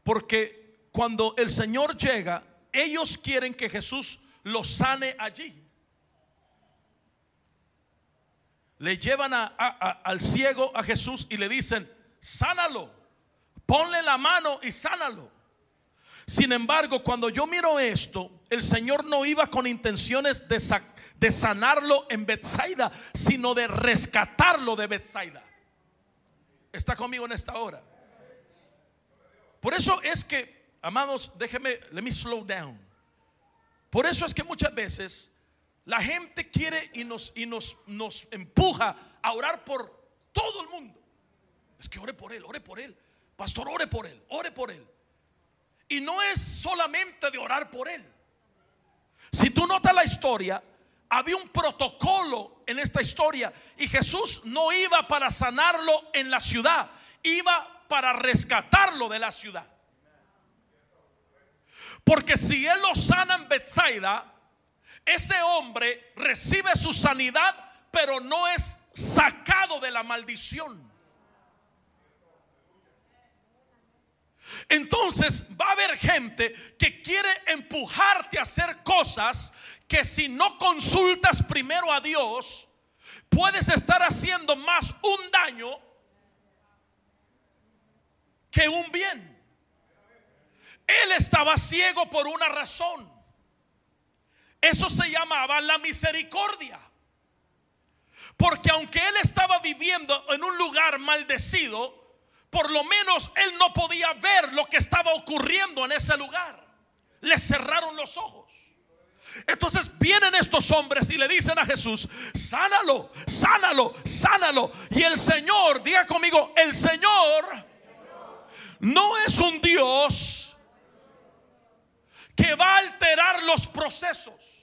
porque cuando el Señor llega, ellos quieren que Jesús los sane allí. Le llevan al ciego a Jesús y le dicen, sánalo, ponle la mano y sánalo. Sin embargo, cuando yo miro esto, el Señor no iba con intenciones de, de sanarlo en Bethsaida, sino de rescatarlo de Bethsaida. ¿Está conmigo en esta hora? Por eso es que, amados, déjeme, let me slow down. Por eso es que muchas veces la gente quiere y nos, y nos, nos empuja a orar por todo el mundo. Es que ore por él, ore por él. Pastor, ore por él, ore por él. Y no es solamente de orar por él. Si tú notas la historia, había un protocolo en esta historia y Jesús no iba para sanarlo en la ciudad, iba para rescatarlo de la ciudad. Porque si él lo sana en Bethsaida, ese hombre recibe su sanidad, pero no es sacado de la maldición. Entonces va a haber gente que quiere empujarte a hacer cosas que si no consultas primero a Dios, puedes estar haciendo más un daño que un bien. Él estaba ciego por una razón. Eso se llamaba la misericordia. Porque aunque él estaba viviendo en un lugar maldecido, por lo menos él no podía ver lo que estaba ocurriendo en ese lugar. Le cerraron los ojos. Entonces vienen estos hombres y le dicen a Jesús, sánalo, sánalo, sánalo. Y el Señor, diga conmigo, el Señor no es un Dios que va a alterar los procesos.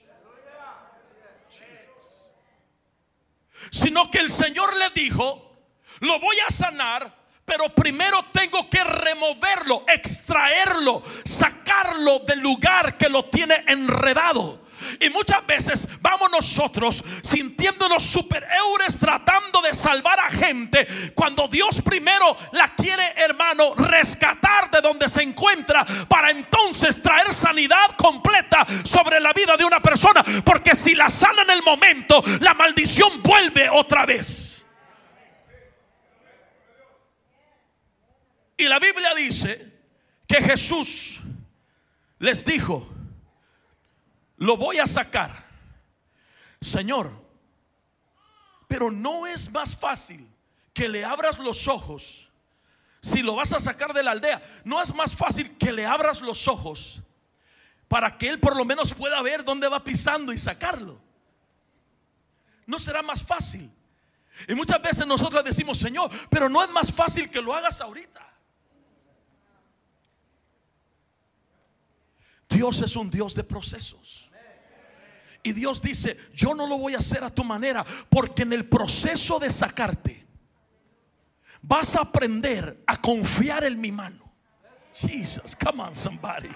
Sino que el Señor le dijo, lo voy a sanar pero primero tengo que removerlo, extraerlo, sacarlo del lugar que lo tiene enredado. Y muchas veces vamos nosotros sintiéndonos super eures tratando de salvar a gente cuando Dios primero la quiere, hermano, rescatar de donde se encuentra para entonces traer sanidad completa sobre la vida de una persona. Porque si la sana en el momento, la maldición vuelve otra vez. Y la Biblia dice que Jesús les dijo, lo voy a sacar. Señor, pero no es más fácil que le abras los ojos. Si lo vas a sacar de la aldea, no es más fácil que le abras los ojos para que él por lo menos pueda ver dónde va pisando y sacarlo. No será más fácil. Y muchas veces nosotros decimos, Señor, pero no es más fácil que lo hagas ahorita. Dios es un Dios de procesos. Y Dios dice, yo no lo voy a hacer a tu manera, porque en el proceso de sacarte vas a aprender a confiar en mi mano. Jesus, come on somebody.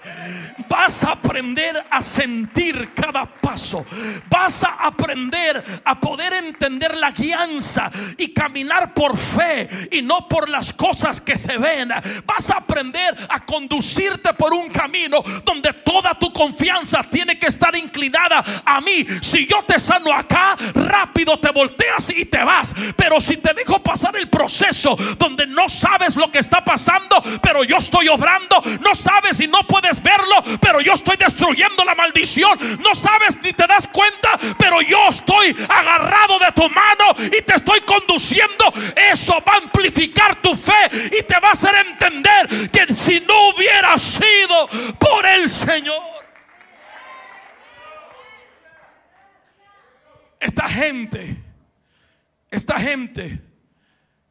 Vas a aprender a sentir cada paso. Vas a aprender a poder entender la guianza y caminar por fe y no por las cosas que se ven. Vas a aprender a conducirte por un camino donde toda tu confianza tiene que estar inclinada a mí. Si yo te sano acá, rápido te volteas y te vas. Pero si te dejo pasar el proceso donde no sabes lo que está pasando, pero yo estoy obrando no sabes y no puedes verlo, pero yo estoy destruyendo la maldición. No sabes ni te das cuenta, pero yo estoy agarrado de tu mano y te estoy conduciendo. Eso va a amplificar tu fe y te va a hacer entender que si no hubiera sido por el Señor. Esta gente, esta gente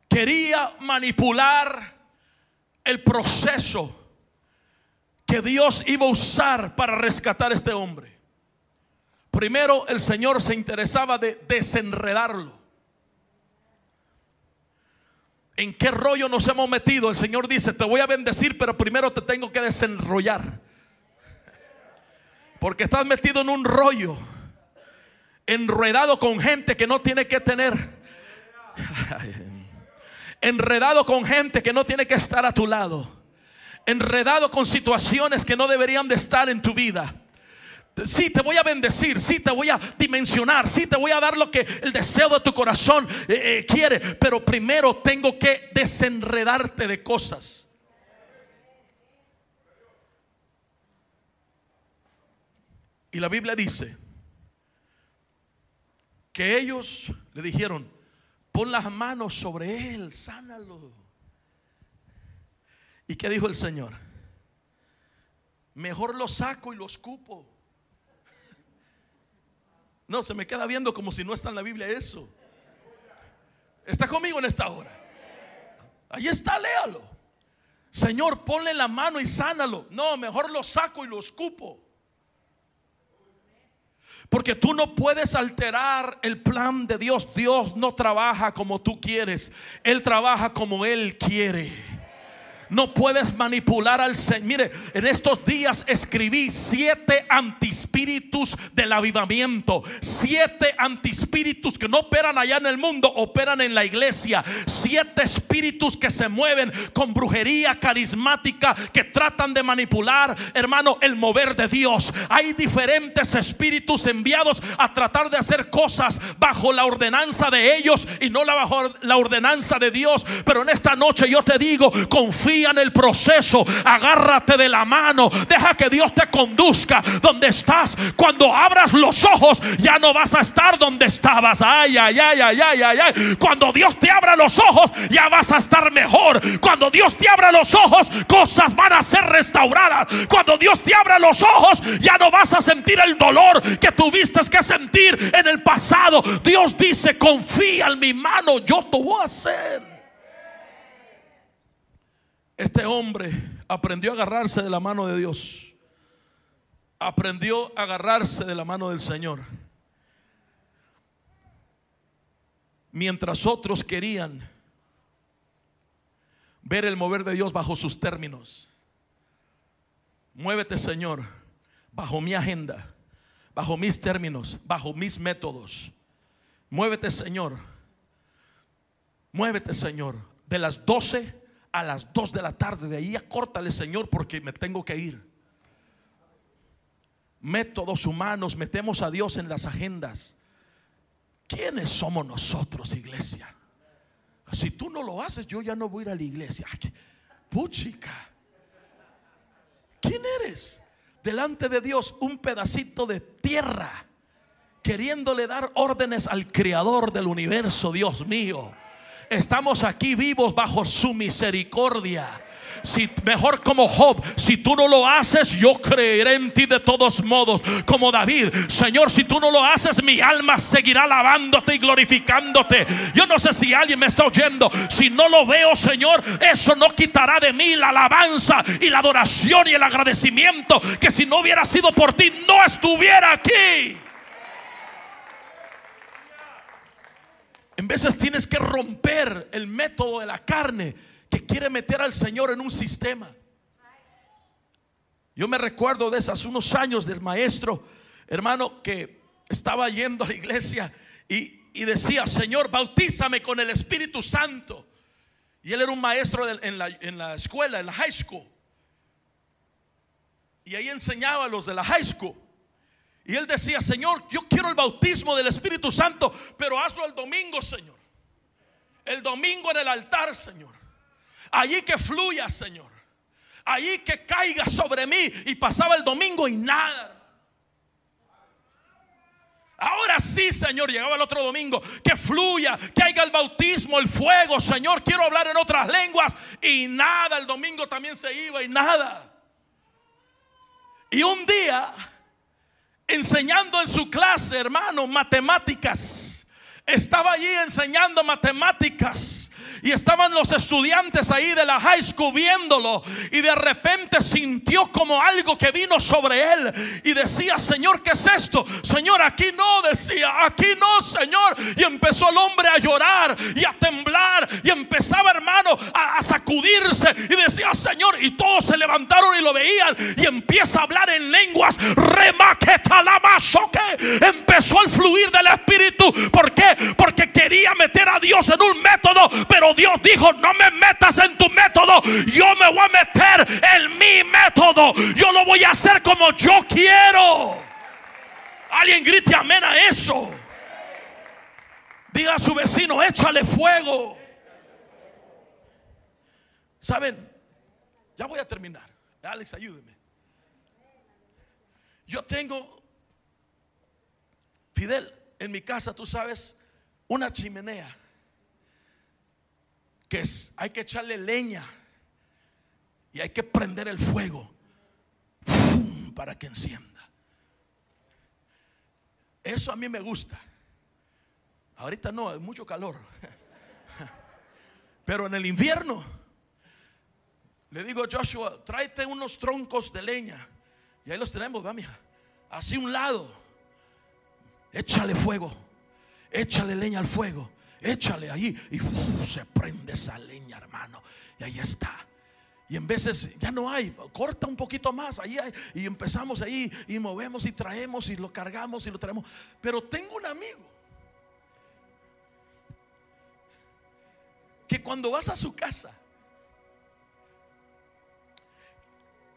quería manipular el proceso que Dios iba a usar para rescatar a este hombre. Primero el Señor se interesaba de desenredarlo. ¿En qué rollo nos hemos metido? El Señor dice, te voy a bendecir, pero primero te tengo que desenrollar. Porque estás metido en un rollo, enredado con gente que no tiene que tener enredado con gente que no tiene que estar a tu lado, enredado con situaciones que no deberían de estar en tu vida. Sí, te voy a bendecir, sí, te voy a dimensionar, sí, te voy a dar lo que el deseo de tu corazón eh, eh, quiere, pero primero tengo que desenredarte de cosas. Y la Biblia dice que ellos le dijeron, Pon las manos sobre él, sánalo. ¿Y qué dijo el Señor? Mejor lo saco y lo escupo. No, se me queda viendo como si no está en la Biblia eso. ¿Está conmigo en esta hora? Ahí está, léalo. Señor, ponle la mano y sánalo. No, mejor lo saco y lo escupo. Porque tú no puedes alterar el plan de Dios. Dios no trabaja como tú quieres. Él trabaja como Él quiere. No puedes manipular al Señor. Mire, en estos días escribí siete antispíritus del avivamiento. Siete antispíritus que no operan allá en el mundo, operan en la iglesia. Siete espíritus que se mueven con brujería carismática, que tratan de manipular, hermano, el mover de Dios. Hay diferentes espíritus enviados a tratar de hacer cosas bajo la ordenanza de ellos y no bajo la ordenanza de Dios. Pero en esta noche yo te digo, en el proceso, agárrate de la mano, deja que Dios te conduzca donde estás. Cuando abras los ojos, ya no vas a estar donde estabas. Ay, ay, ay, ay, ay, ay, ay. Cuando Dios te abra los ojos, ya vas a estar mejor. Cuando Dios te abra los ojos, cosas van a ser restauradas. Cuando Dios te abra los ojos, ya no vas a sentir el dolor que tuviste que sentir en el pasado. Dios dice, confía en mi mano, yo te voy a hacer. Este hombre aprendió a agarrarse de la mano de Dios. Aprendió a agarrarse de la mano del Señor. Mientras otros querían ver el mover de Dios bajo sus términos. Muévete, Señor, bajo mi agenda, bajo mis términos, bajo mis métodos. Muévete, Señor. Muévete, Señor. De las doce a las 2 de la tarde. De ahí acórtale, Señor, porque me tengo que ir. Métodos humanos, metemos a Dios en las agendas. ¿Quiénes somos nosotros, iglesia? Si tú no lo haces, yo ya no voy a ir a la iglesia. Puchica. ¿Quién eres? Delante de Dios, un pedacito de tierra, queriéndole dar órdenes al creador del universo, Dios mío. Estamos aquí vivos bajo su misericordia. Si mejor como Job, si tú no lo haces, yo creeré en ti de todos modos. Como David, Señor, si tú no lo haces, mi alma seguirá alabándote y glorificándote. Yo no sé si alguien me está oyendo. Si no lo veo, Señor, eso no quitará de mí la alabanza y la adoración y el agradecimiento. Que si no hubiera sido por ti, no estuviera aquí. En veces tienes que romper el método de la carne que quiere meter al Señor en un sistema. Yo me recuerdo de esos unos años del maestro, hermano, que estaba yendo a la iglesia y, decía, Señor, bautízame con el Espíritu Santo. Y él era un maestro en, la, en la escuela, en la high school. Y ahí enseñaba a los de la high school. Y él decía, Señor, yo quiero el bautismo del Espíritu Santo, pero hazlo el domingo, Señor. El domingo en el altar, Señor. Allí que fluya, Señor. Allí que caiga sobre mí. Y pasaba el domingo y nada. Ahora sí, Señor, llegaba el otro domingo, que fluya, que haya el bautismo, el fuego, Señor, quiero hablar en otras lenguas y nada, el domingo también se iba y nada. Y un día enseñando en su clase, hermano, matemáticas. Estaba allí enseñando matemáticas y estaban los estudiantes ahí de la high school viéndolo. Y de repente sintió como algo que vino sobre él. Y decía, Señor, ¿qué es esto? Señor, aquí no, decía, aquí no, Señor. Y empezó el hombre a llorar y a temblar. Y empezaba, hermano, a, sacudirse. Y decía, Señor, y todos se levantaron y lo veían. Y empieza a hablar en lenguas. que Empezó el fluir del Espíritu. ¿Por qué? Porque quería meter a Dios en un método. Pero Dios dijo, no me metas en tu método, yo me voy a meter en mi método. Yo lo voy a hacer como yo quiero. Alguien grite amén a eso. Diga a su vecino, échale fuego. ¿Saben? Ya voy a terminar. Alex, ayúdeme. Yo tengo, Fidel, en mi casa, tú sabes, una chimenea que es, hay que echarle leña y hay que prender el fuego para que encienda. Eso a mí me gusta. Ahorita no, hay mucho calor. [laughs] Pero en el invierno, le digo a Joshua, tráete unos troncos de leña. Y ahí los tenemos, va, mija. Así un lado. Échale fuego. Échale leña al fuego échale ahí y se prende esa leña, hermano. Y ahí está. Y en veces ya no hay, corta un poquito más, ahí hay, y empezamos ahí y movemos y traemos y lo cargamos y lo traemos. Pero tengo un amigo que cuando vas a su casa,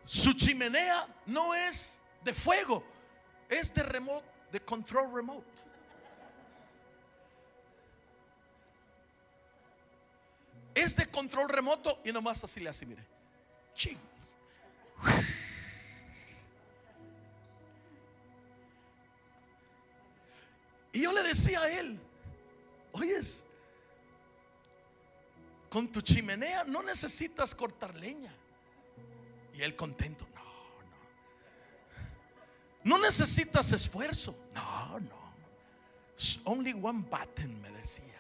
su chimenea no es de fuego, es de remote, de control remote. Es de control remoto y nomás así le hace, mire. Y yo le decía a él, oyes, con tu chimenea no necesitas cortar leña. Y él contento, no, no. No necesitas esfuerzo. No, no. Only one button, me decía.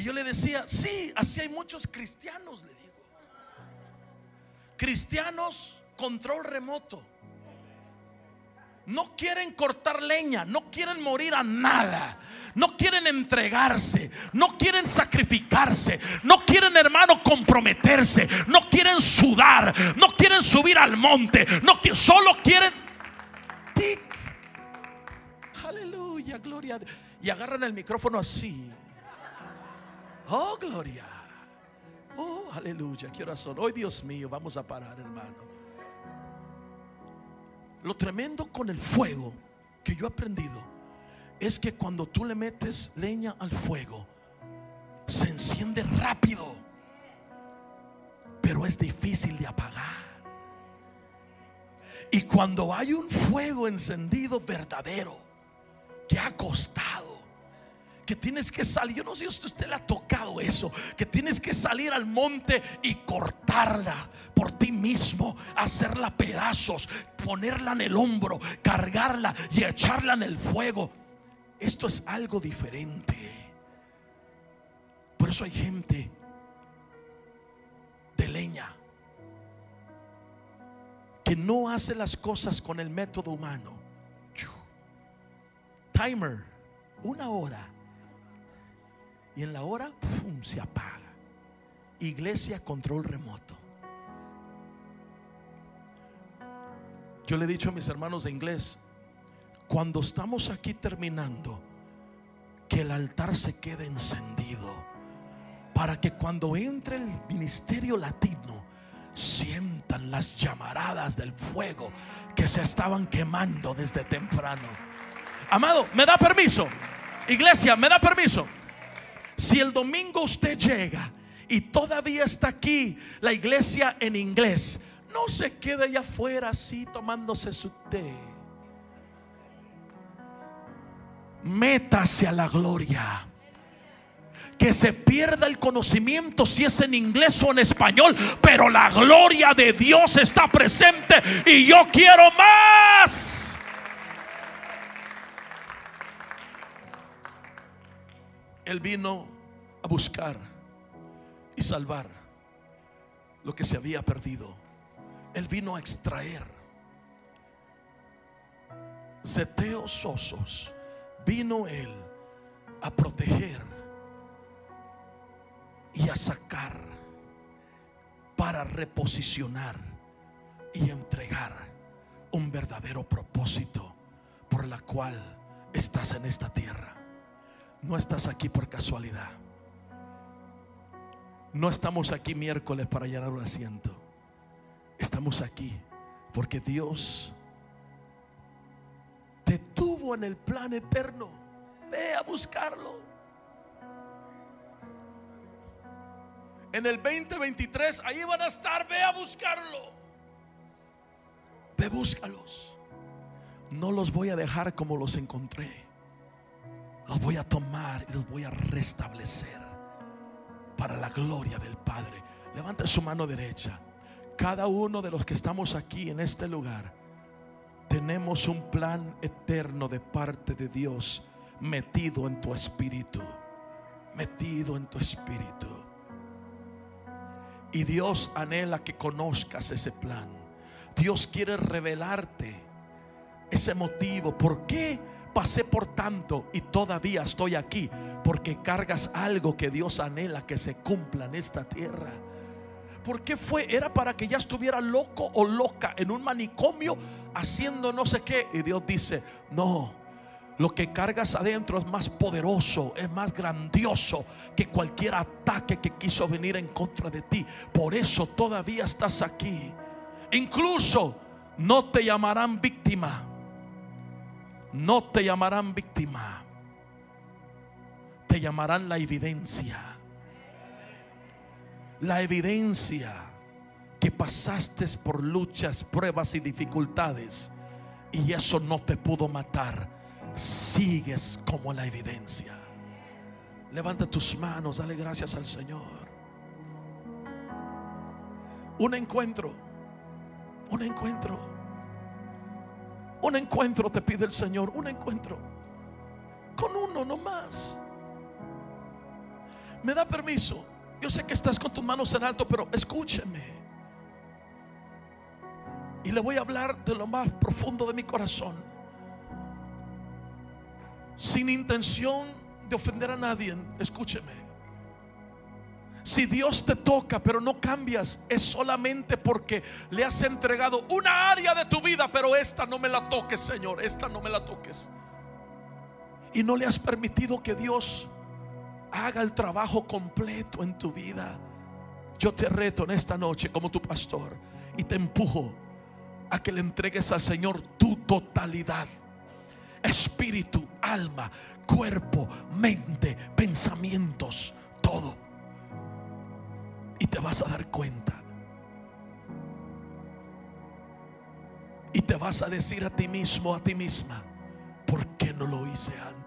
Y yo le decía, sí, así hay muchos cristianos, le digo. Cristianos, control remoto. No quieren cortar leña, no quieren morir a nada, no quieren entregarse, no quieren sacrificarse, no quieren hermano comprometerse, no quieren sudar, no quieren subir al monte, no solo quieren Aleluya, gloria. Y agarran el micrófono así. Oh, gloria. Oh, aleluya, qué son. Hoy, Dios mío, vamos a parar, hermano. Lo tremendo con el fuego que yo he aprendido es que cuando tú le metes leña al fuego, se enciende rápido, pero es difícil de apagar. Y cuando hay un fuego encendido verdadero, que ha costado, que tienes que salir, yo no sé si usted le ha tocado eso, que tienes que salir al monte y cortarla por ti mismo, hacerla pedazos, ponerla en el hombro, cargarla y echarla en el fuego. Esto es algo diferente. Por eso hay gente de leña que no hace las cosas con el método humano. Timer, una hora y en la hora se apaga. Iglesia control remoto. Yo le he dicho a mis hermanos de inglés, cuando estamos aquí terminando, que el altar se quede encendido para que cuando entre el ministerio latino sientan las llamaradas del fuego que se estaban quemando desde temprano. Amado, ¿me da permiso? Iglesia, ¿me da permiso? Si el domingo usted llega y todavía está aquí la iglesia en inglés, no se quede allá afuera así tomándose su té. Métase a la gloria. Que se pierda el conocimiento si es en inglés o en español, pero la gloria de Dios está presente y yo quiero más. Él vino a buscar y salvar lo que se había perdido. Él vino a extraer. Zeteos osos. Vino Él a proteger y a sacar para reposicionar y entregar un verdadero propósito por la cual estás en esta tierra. No estás aquí por casualidad. No estamos aquí miércoles para llenar un asiento. Estamos aquí porque Dios te tuvo en el plan eterno. Ve a buscarlo. En el 2023, ahí van a estar. Ve a buscarlo. Ve, búscalos. No los voy a dejar como los encontré los voy a tomar y los voy a restablecer para la gloria del Padre. Levante su mano derecha. Cada uno de los que estamos aquí en este lugar, tenemos un plan eterno de parte de Dios metido en tu espíritu. Metido en tu espíritu. Y Dios anhela que conozcas ese plan. Dios quiere revelarte ese motivo. ¿Por qué? Pasé por tanto y todavía estoy aquí porque cargas algo que Dios anhela que se cumpla en esta tierra. ¿Por qué fue? Era para que ya estuviera loco o loca en un manicomio haciendo no sé qué. Y Dios dice, no, lo que cargas adentro es más poderoso, es más grandioso que cualquier ataque que quiso venir en contra de ti. Por eso todavía estás aquí. Incluso no te llamarán víctima. No te llamarán víctima. Te llamarán la evidencia. La evidencia que pasaste por luchas, pruebas y dificultades. Y eso no te pudo matar sigues como la evidencia. Levanta tus manos, dale gracias al Señor. Un encuentro, un encuentro, un encuentro te pide el Señor, un encuentro con uno no más. Me da permiso. Yo sé que estás con tus manos en alto, pero escúcheme. Y le voy a hablar de lo más profundo de mi corazón sin intención de ofender a nadie, escúcheme. Si Dios te toca pero no cambias, es solamente porque le has entregado una área de tu vida, pero esta no me la toques, Señor, esta no me la toques. Y no le has permitido que Dios haga el trabajo completo en tu vida. Yo te reto en esta noche como tu pastor y te empujo a que le entregues al Señor tu totalidad espíritu, alma, cuerpo, mente, pensamientos, todo. Y te vas a dar cuenta. Y te vas a decir a ti mismo, a ti misma, ¿por qué no lo hice antes?